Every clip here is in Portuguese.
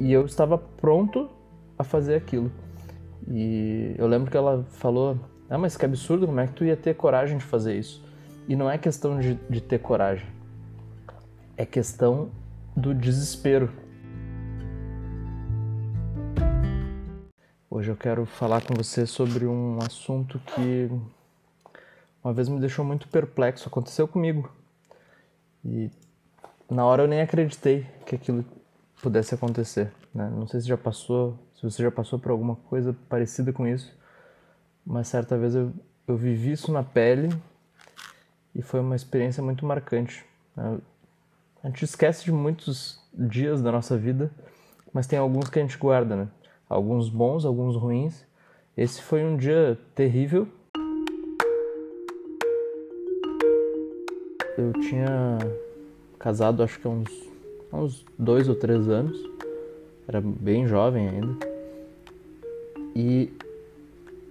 E eu estava pronto a fazer aquilo. E eu lembro que ela falou: Ah, mas que absurdo, como é que tu ia ter coragem de fazer isso? E não é questão de, de ter coragem, é questão do desespero. Hoje eu quero falar com você sobre um assunto que uma vez me deixou muito perplexo. Aconteceu comigo. E na hora eu nem acreditei que aquilo pudesse acontecer. Né? Não sei se já passou, se você já passou por alguma coisa parecida com isso, mas certa vez eu, eu vivi isso na pele e foi uma experiência muito marcante. Né? A gente esquece de muitos dias da nossa vida, mas tem alguns que a gente guarda, né? Alguns bons, alguns ruins. Esse foi um dia terrível. Eu tinha casado acho que uns, uns dois ou três anos. Era bem jovem ainda. E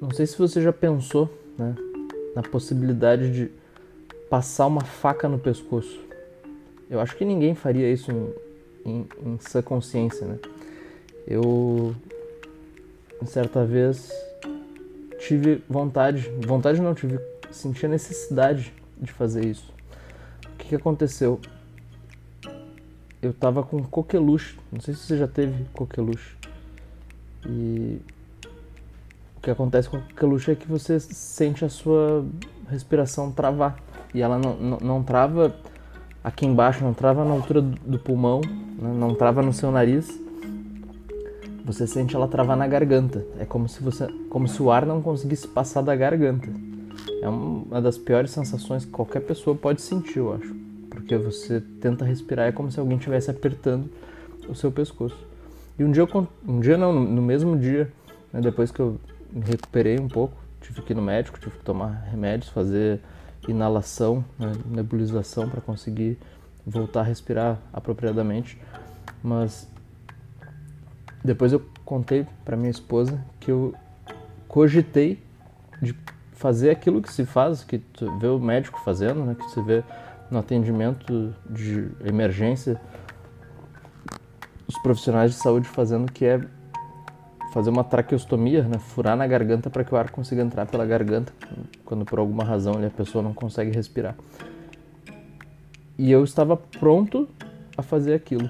não sei se você já pensou né, na possibilidade de passar uma faca no pescoço. Eu acho que ninguém faria isso em, em, em sã consciência, né? Eu, certa vez, tive vontade, vontade não, tive, senti a necessidade de fazer isso. O que, que aconteceu? Eu tava com coqueluche. Não sei se você já teve coqueluche. E o que acontece com coqueluche é que você sente a sua respiração travar. E ela não, não, não trava aqui embaixo, não trava na altura do pulmão, né? não trava no seu nariz. Você sente ela travar na garganta. É como se você, como se o ar não conseguisse passar da garganta. É uma das piores sensações que qualquer pessoa pode sentir, eu acho porque você tenta respirar é como se alguém estivesse apertando o seu pescoço. E um dia, eu, um dia não, no mesmo dia, né, depois que eu me recuperei um pouco, tive que ir no médico, tive que tomar remédios, fazer inalação, né, nebulização para conseguir voltar a respirar apropriadamente. Mas depois eu contei para minha esposa que eu cogitei de fazer aquilo que se faz, que tu vê o médico fazendo, né, que você vê no atendimento de emergência, os profissionais de saúde fazendo que é fazer uma traqueostomia, né? furar na garganta para que o ar consiga entrar pela garganta, quando por alguma razão a pessoa não consegue respirar. E eu estava pronto a fazer aquilo.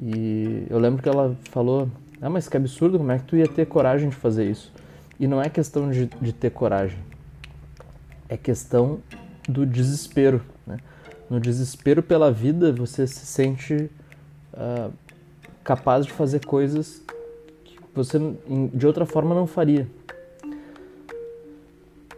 E eu lembro que ela falou: Ah, mas que absurdo, como é que tu ia ter coragem de fazer isso? E não é questão de, de ter coragem, é questão do desespero. No desespero pela vida, você se sente uh, capaz de fazer coisas que você de outra forma não faria.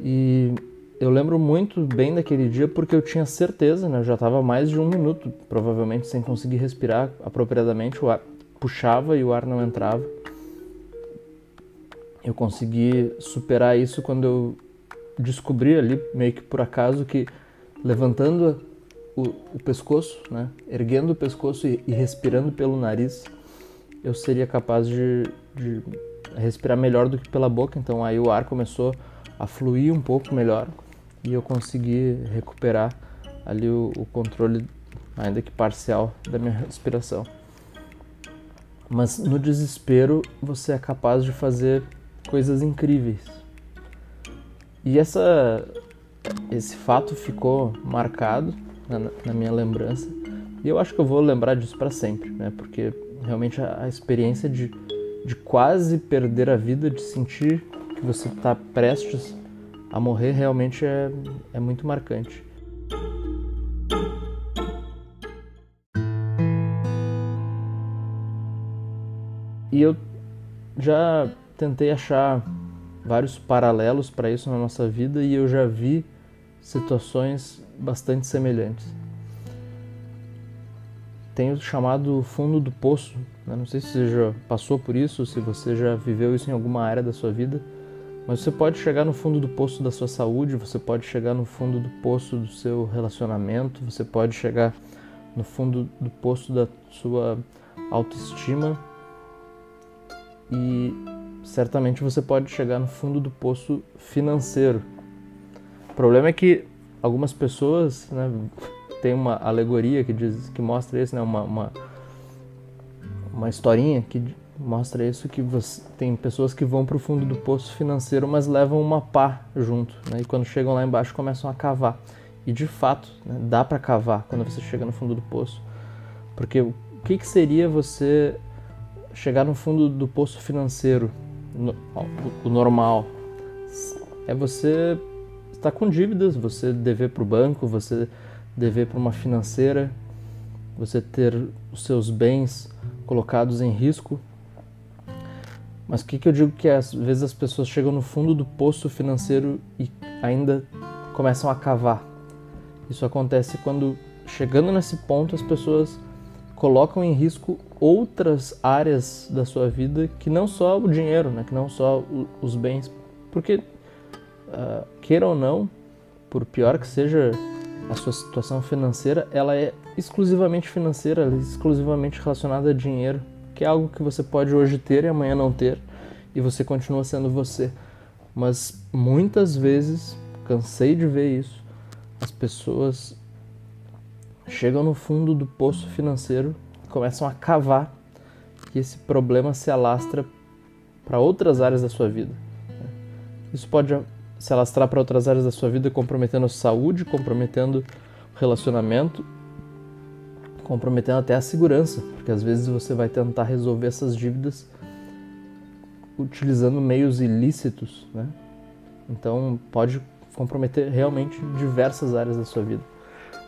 E eu lembro muito bem daquele dia porque eu tinha certeza, né? eu já estava mais de um minuto, provavelmente, sem conseguir respirar apropriadamente, o ar puxava e o ar não entrava. Eu consegui superar isso quando eu descobri ali, meio que por acaso, que levantando o, o pescoço, né, erguendo o pescoço e, e, respirando pelo nariz, eu seria capaz de, de respirar melhor do que pela boca. Então aí o ar começou a fluir um pouco melhor e eu consegui recuperar ali o, o controle, ainda que parcial, da minha respiração. Mas no desespero você é capaz de fazer coisas incríveis. E essa esse fato ficou marcado na, na, minha lembrança e eu acho que eu vou lembrar disso para sempre, né? Porque realmente a, a, experiência de, de quase perder a vida, de sentir que você está prestes a morrer, realmente é, é muito marcante. E eu já tentei achar vários paralelos para isso na nossa vida e eu já vi situações bastante semelhantes. Tem o chamado fundo do poço. Né? Não sei se você já passou por isso, se você já viveu isso em alguma área da sua vida, mas você pode chegar no fundo do poço da sua saúde, você pode chegar no fundo do poço do seu relacionamento, você pode chegar no fundo do poço da sua autoestima e certamente você pode chegar no fundo do poço financeiro. O problema é que algumas pessoas, né, tem uma alegoria que diz que mostra isso, né, uma, uma uma historinha que mostra isso que você, tem pessoas que vão para o fundo do poço financeiro, mas levam uma pá junto, né? E quando chegam lá embaixo começam a cavar. E de fato, né, dá para cavar quando você chega no fundo do poço. Porque o que, que seria você chegar no fundo do poço financeiro, no, o normal? É você estar com dívidas, você dever para o banco, você dever para uma financeira, você ter os seus bens colocados em risco. Mas o que, que eu digo que às vezes as pessoas chegam no fundo do poço financeiro e ainda começam a cavar? Isso acontece quando, chegando nesse ponto, as pessoas colocam em risco outras áreas da sua vida que não só o dinheiro, né? que não só os bens. Porque, uh, queira ou não, por pior que seja a sua situação financeira, ela é exclusivamente financeira, ela é exclusivamente relacionada a dinheiro, que é algo que você pode hoje ter e amanhã não ter, e você continua sendo você. Mas muitas vezes, cansei de ver isso, as pessoas chegam no fundo do poço financeiro e começam a cavar e esse problema se alastra para outras áreas da sua vida. Isso pode se alastrar para outras áreas da sua vida, comprometendo a saúde, comprometendo o relacionamento, comprometendo até a segurança, porque às vezes você vai tentar resolver essas dívidas utilizando meios ilícitos, né? Então pode comprometer realmente diversas áreas da sua vida.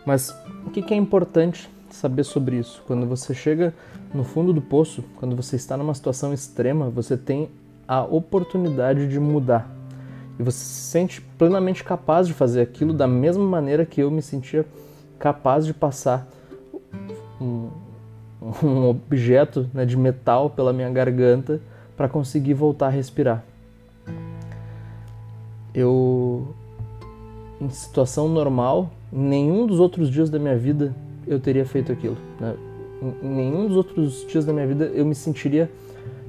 Mas o que é importante saber sobre isso? Quando você chega no fundo do poço, quando você está numa situação extrema, você tem a oportunidade de mudar. E você se sente plenamente capaz de fazer aquilo da mesma maneira que eu me sentia capaz de passar um, um objeto né, de metal pela minha garganta para conseguir voltar a respirar. Eu, em situação normal, em nenhum dos outros dias da minha vida eu teria feito aquilo. Né? Em nenhum dos outros dias da minha vida eu me sentiria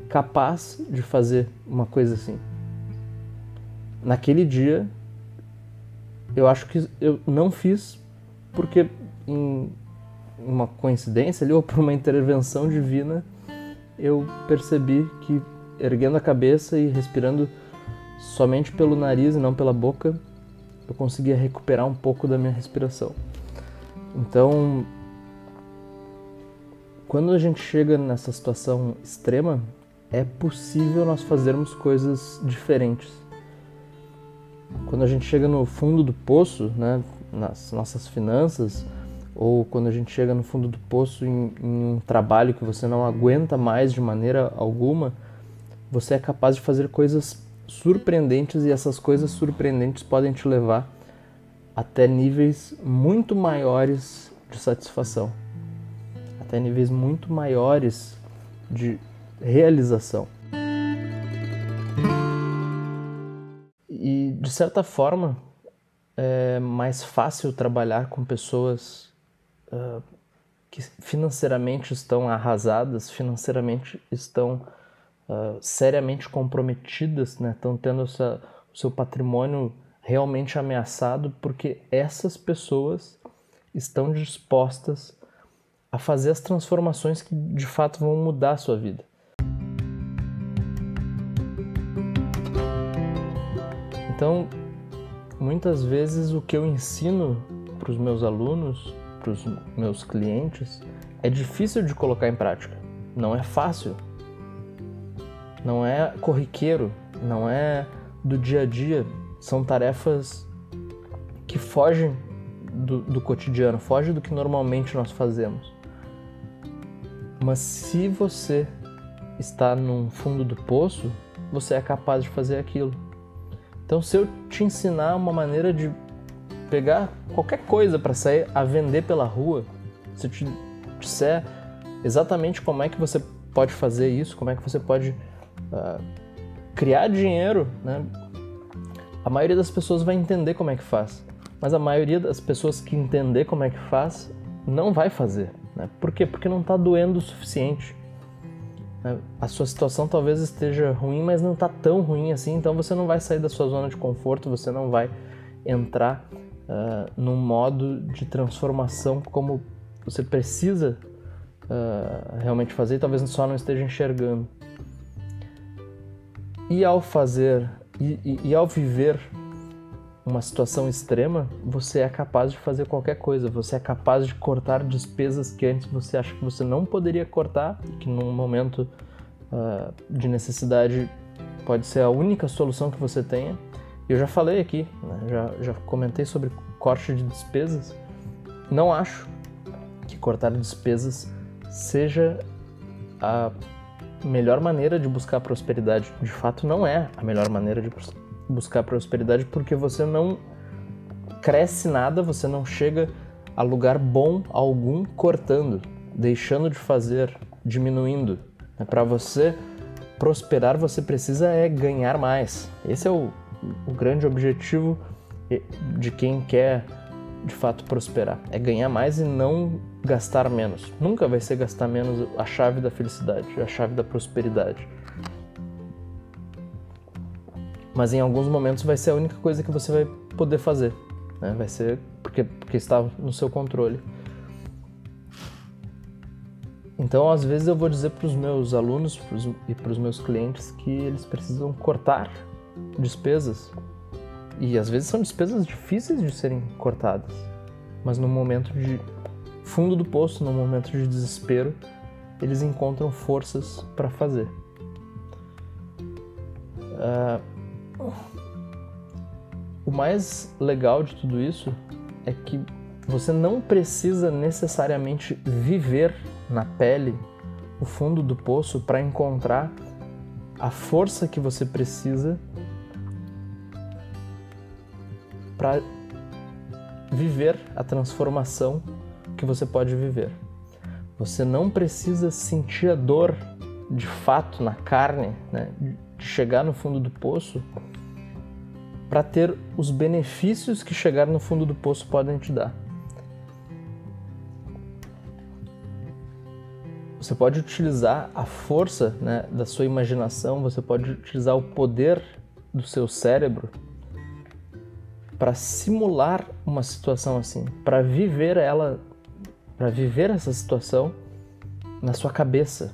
capaz de fazer uma coisa assim. Naquele dia, eu acho que eu não fiz porque em uma coincidência ali ou por uma intervenção divina eu percebi que erguendo a cabeça e respirando somente pelo nariz e não pela boca, eu conseguia recuperar um pouco da minha respiração. Então, quando a gente chega nessa situação extrema, é possível nós fazermos coisas diferentes. Quando a gente chega no fundo do poço, né, nas nossas finanças, ou quando a gente chega no fundo do poço em, em um trabalho que você não aguenta mais de maneira alguma, você é capaz de fazer coisas surpreendentes e essas coisas surpreendentes podem te levar até níveis muito maiores de satisfação, até níveis muito maiores de realização. Certa forma é mais fácil trabalhar com pessoas uh, que financeiramente estão arrasadas, financeiramente estão uh, seriamente comprometidas, né? estão tendo essa, o seu patrimônio realmente ameaçado, porque essas pessoas estão dispostas a fazer as transformações que de fato vão mudar a sua vida. Então, muitas vezes o que eu ensino para os meus alunos, para os meus clientes, é difícil de colocar em prática. Não é fácil não é corriqueiro, não é do dia a dia, são tarefas que fogem do, do cotidiano, fogem do que normalmente nós fazemos. Mas se você está no fundo do poço, você é capaz de fazer aquilo. Então, se eu te ensinar uma maneira de pegar qualquer coisa para sair a vender pela rua, se eu te disser exatamente como é que você pode fazer isso, como é que você pode uh, criar dinheiro, né? A maioria das pessoas vai entender como é que faz, mas a maioria das pessoas que entender como é que faz não vai fazer. Né? Por quê? Porque não está doendo o suficiente. Né? A sua situação talvez esteja ruim, mas não está tão ruim assim, então você não vai sair da sua zona de conforto, você não vai entrar uh, num modo de transformação como você precisa uh, realmente fazer talvez só não esteja enxergando. E ao fazer e, e, e ao viver uma situação extrema, você é capaz de fazer qualquer coisa. Você é capaz de cortar despesas que antes você acha que você não poderia cortar, que num momento uh, de necessidade pode ser a única solução que você tenha. Eu já falei aqui, né? já, já comentei sobre corte de despesas. Não acho que cortar despesas seja a melhor maneira de buscar prosperidade. De fato, não é a melhor maneira de buscar prosperidade porque você não cresce nada, você não chega a lugar bom algum cortando, deixando de fazer, diminuindo. É Para você prosperar, você precisa é ganhar mais. Esse é o, o grande objetivo de quem quer de fato prosperar. É ganhar mais e não gastar menos. Nunca vai ser gastar menos a chave da felicidade, a chave da prosperidade. Mas em alguns momentos vai ser a única coisa que você vai poder fazer. Né? Vai ser porque, porque está no seu controle. Então, às vezes, eu vou dizer para os meus alunos pros, e para os meus clientes que eles precisam cortar despesas. E às vezes são despesas difíceis de serem cortadas. Mas no momento de fundo do poço, no momento de desespero, eles encontram forças para fazer. Uh, mais legal de tudo isso é que você não precisa necessariamente viver na pele o fundo do poço para encontrar a força que você precisa para viver a transformação que você pode viver. Você não precisa sentir a dor de fato na carne, né, de chegar no fundo do poço para ter os benefícios que chegar no fundo do poço podem te dar. Você pode utilizar a força né, da sua imaginação, você pode utilizar o poder do seu cérebro para simular uma situação assim, para viver ela, para viver essa situação na sua cabeça,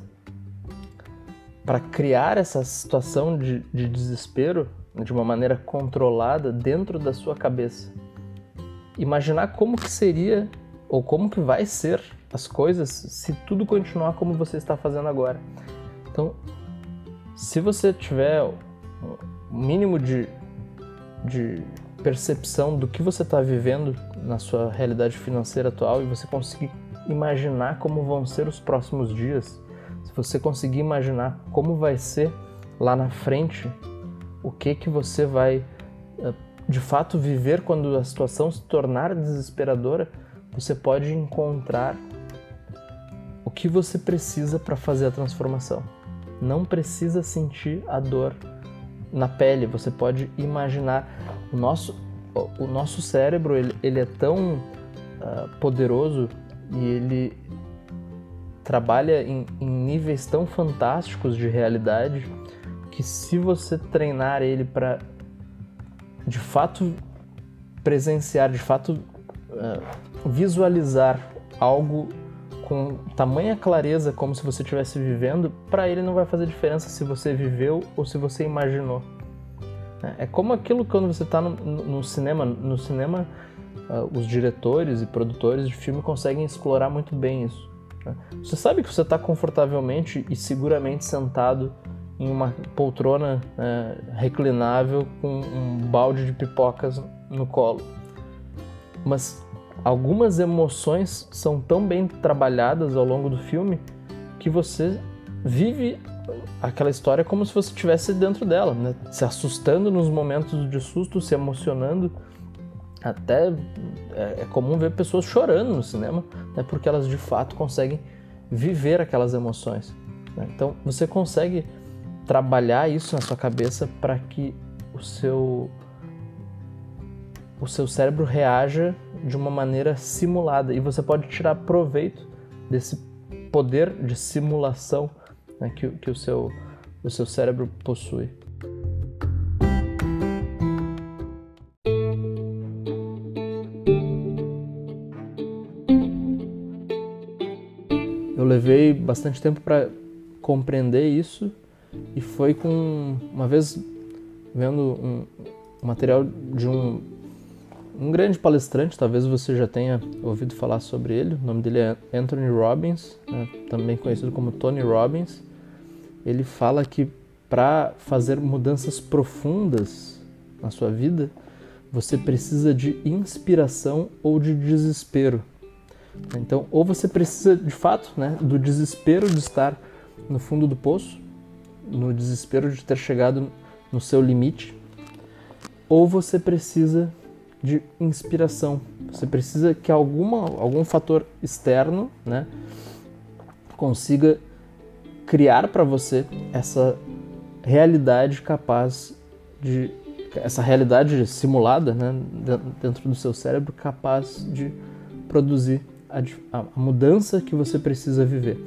para criar essa situação de, de desespero de uma maneira controlada dentro da sua cabeça. Imaginar como que seria ou como que vai ser as coisas se tudo continuar como você está fazendo agora. Então, se você tiver o mínimo de, de percepção do que você está vivendo na sua realidade financeira atual e você conseguir imaginar como vão ser os próximos dias, se você conseguir imaginar como vai ser lá na frente o que que você vai eh, de fato viver quando a situação se tornar desesperadora, você pode encontrar o que você precisa para fazer a transformação. Não precisa sentir a dor na pele, você pode imaginar o nosso o nosso cérebro ele, ele é tão uh, poderoso e ele trabalha em, em níveis tão fantásticos de realidade que se você treinar ele para de fato presenciar, de fato uh, visualizar algo com tamanha clareza como se você estivesse vivendo, para ele não vai fazer diferença se você viveu ou se você imaginou. É como aquilo quando você está no, no, cinema, no cinema uh, os diretores e produtores de filme conseguem explorar muito bem isso. Né? Você sabe que você está confortavelmente e seguramente sentado em uma poltrona é, reclinável com um balde de pipocas no colo. Mas algumas emoções são tão bem trabalhadas ao longo do filme que você vive aquela história como se você estivesse dentro dela, né? se assustando nos momentos de susto, se emocionando. Até é, é comum ver pessoas chorando no cinema, né? porque elas de fato conseguem viver aquelas emoções. Né? Então você consegue trabalhar isso na sua cabeça para que o seu o seu cérebro reaja de uma maneira simulada e você pode tirar proveito desse poder de simulação né, que, que o, seu, o seu cérebro possui. Eu eu levei bastante tempo para compreender isso e foi com uma vez vendo um, material de um, um grande palestrante, talvez você já tenha ouvido falar sobre ele. O nome dele é Anthony Robbins, né, também conhecido como Tony Robbins. Ele fala que para fazer mudanças profundas na sua vida, você precisa de inspiração ou de desespero. Então, ou você precisa de fato né, do desespero de estar no fundo do poço, no desespero de ter chegado no seu limite, ou você precisa de inspiração. Você precisa que alguma, algum fator externo né, consiga criar para você essa realidade capaz de essa realidade simulada né, dentro do seu cérebro capaz de produzir a, a mudança que você precisa viver.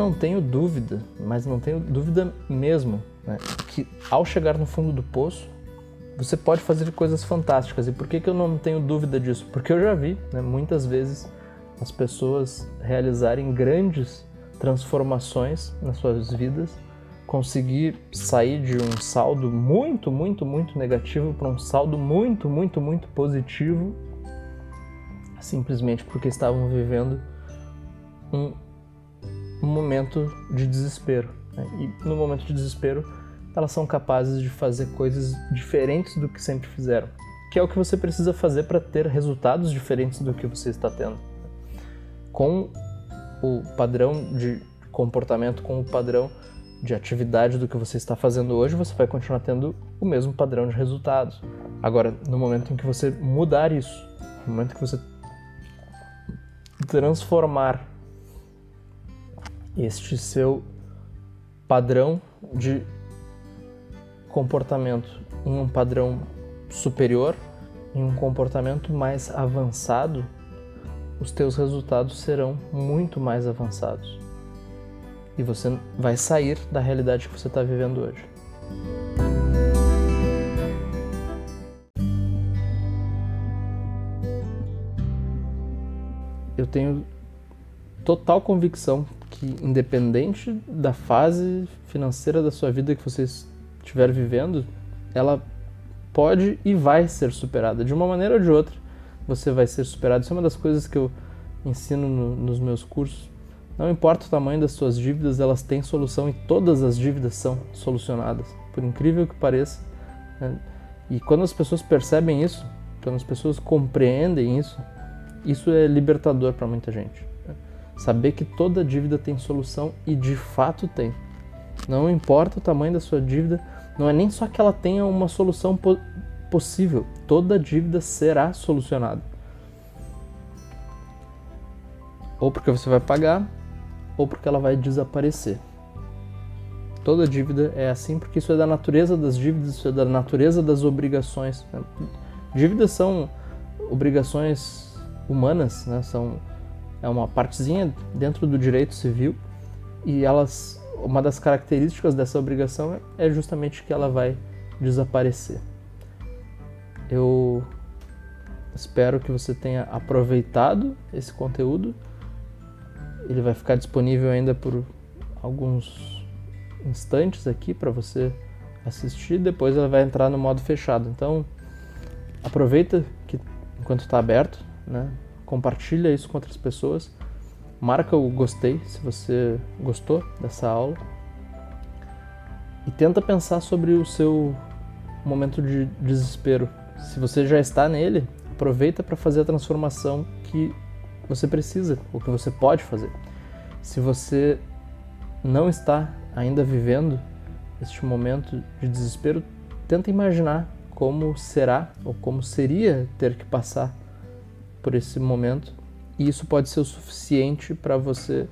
Não tenho dúvida, mas não tenho dúvida mesmo, né, que ao chegar no fundo do poço, você pode fazer coisas fantásticas. E por que, que eu não tenho dúvida disso? Porque eu já vi né, muitas vezes as pessoas realizarem grandes transformações nas suas vidas, conseguir sair de um saldo muito, muito, muito negativo para um saldo muito, muito, muito positivo, simplesmente porque estavam vivendo um, um momento de desespero. Né? E no momento de desespero, elas são capazes de fazer coisas diferentes do que sempre fizeram, que é o que você precisa fazer para ter resultados diferentes do que você está tendo com o padrão de comportamento, com o padrão de atividade do que você está fazendo hoje, você vai continuar tendo o mesmo padrão de resultados. Agora, no momento em que você mudar isso, no momento que você transformar este seu padrão de comportamento em um padrão superior, em um comportamento mais avançado, os teus resultados serão muito mais avançados. E você vai sair da realidade que você está vivendo hoje. Eu tenho total convicção que, independente da fase financeira da sua vida que você estiver vivendo, ela pode e vai ser superada de uma maneira ou de outra você vai ser superado. Isso é uma das coisas que eu ensino no, nos meus cursos. Não importa o tamanho das suas dívidas, elas têm solução e todas as dívidas são solucionadas, por incrível que pareça. Né? E quando as pessoas percebem isso, quando as pessoas compreendem isso, isso é libertador para muita gente. Saber que toda dívida tem solução e de fato tem. Não importa o tamanho da sua dívida, não é nem só que ela tenha uma solução possível, toda dívida será solucionada. Ou porque você vai pagar, ou porque ela vai desaparecer. Toda dívida é assim porque isso é da natureza das dívidas, isso é da natureza das obrigações. Dívidas são obrigações humanas, né? são é uma partezinha dentro do direito civil e elas uma das características dessa obrigação é justamente que ela vai desaparecer. Eu espero que você tenha aproveitado esse conteúdo. Ele vai ficar disponível ainda por alguns instantes aqui para você assistir. Depois ela vai entrar no modo fechado. Então aproveita que enquanto está aberto, né? Compartilha isso com outras pessoas. Marca o gostei se você gostou dessa aula. E tenta pensar sobre o seu momento de desespero se você já está nele, aproveita para fazer a transformação que você precisa, ou que você pode fazer. Se você não está ainda vivendo este momento de desespero, tenta imaginar como será ou como seria ter que passar por esse momento, e isso pode ser o suficiente para você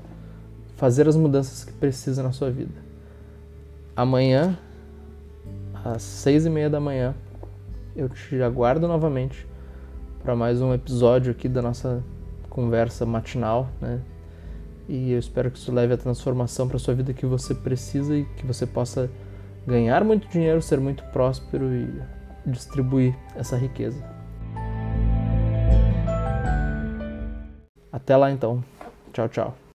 fazer as mudanças que precisa na sua vida. Amanhã, às seis e meia da manhã, eu te aguardo novamente para mais um episódio aqui da nossa conversa matinal, né? E eu espero que isso leve a transformação para sua vida que você precisa e que você possa ganhar muito dinheiro, ser muito próspero e distribuir essa riqueza. Até lá então. Tchau, tchau.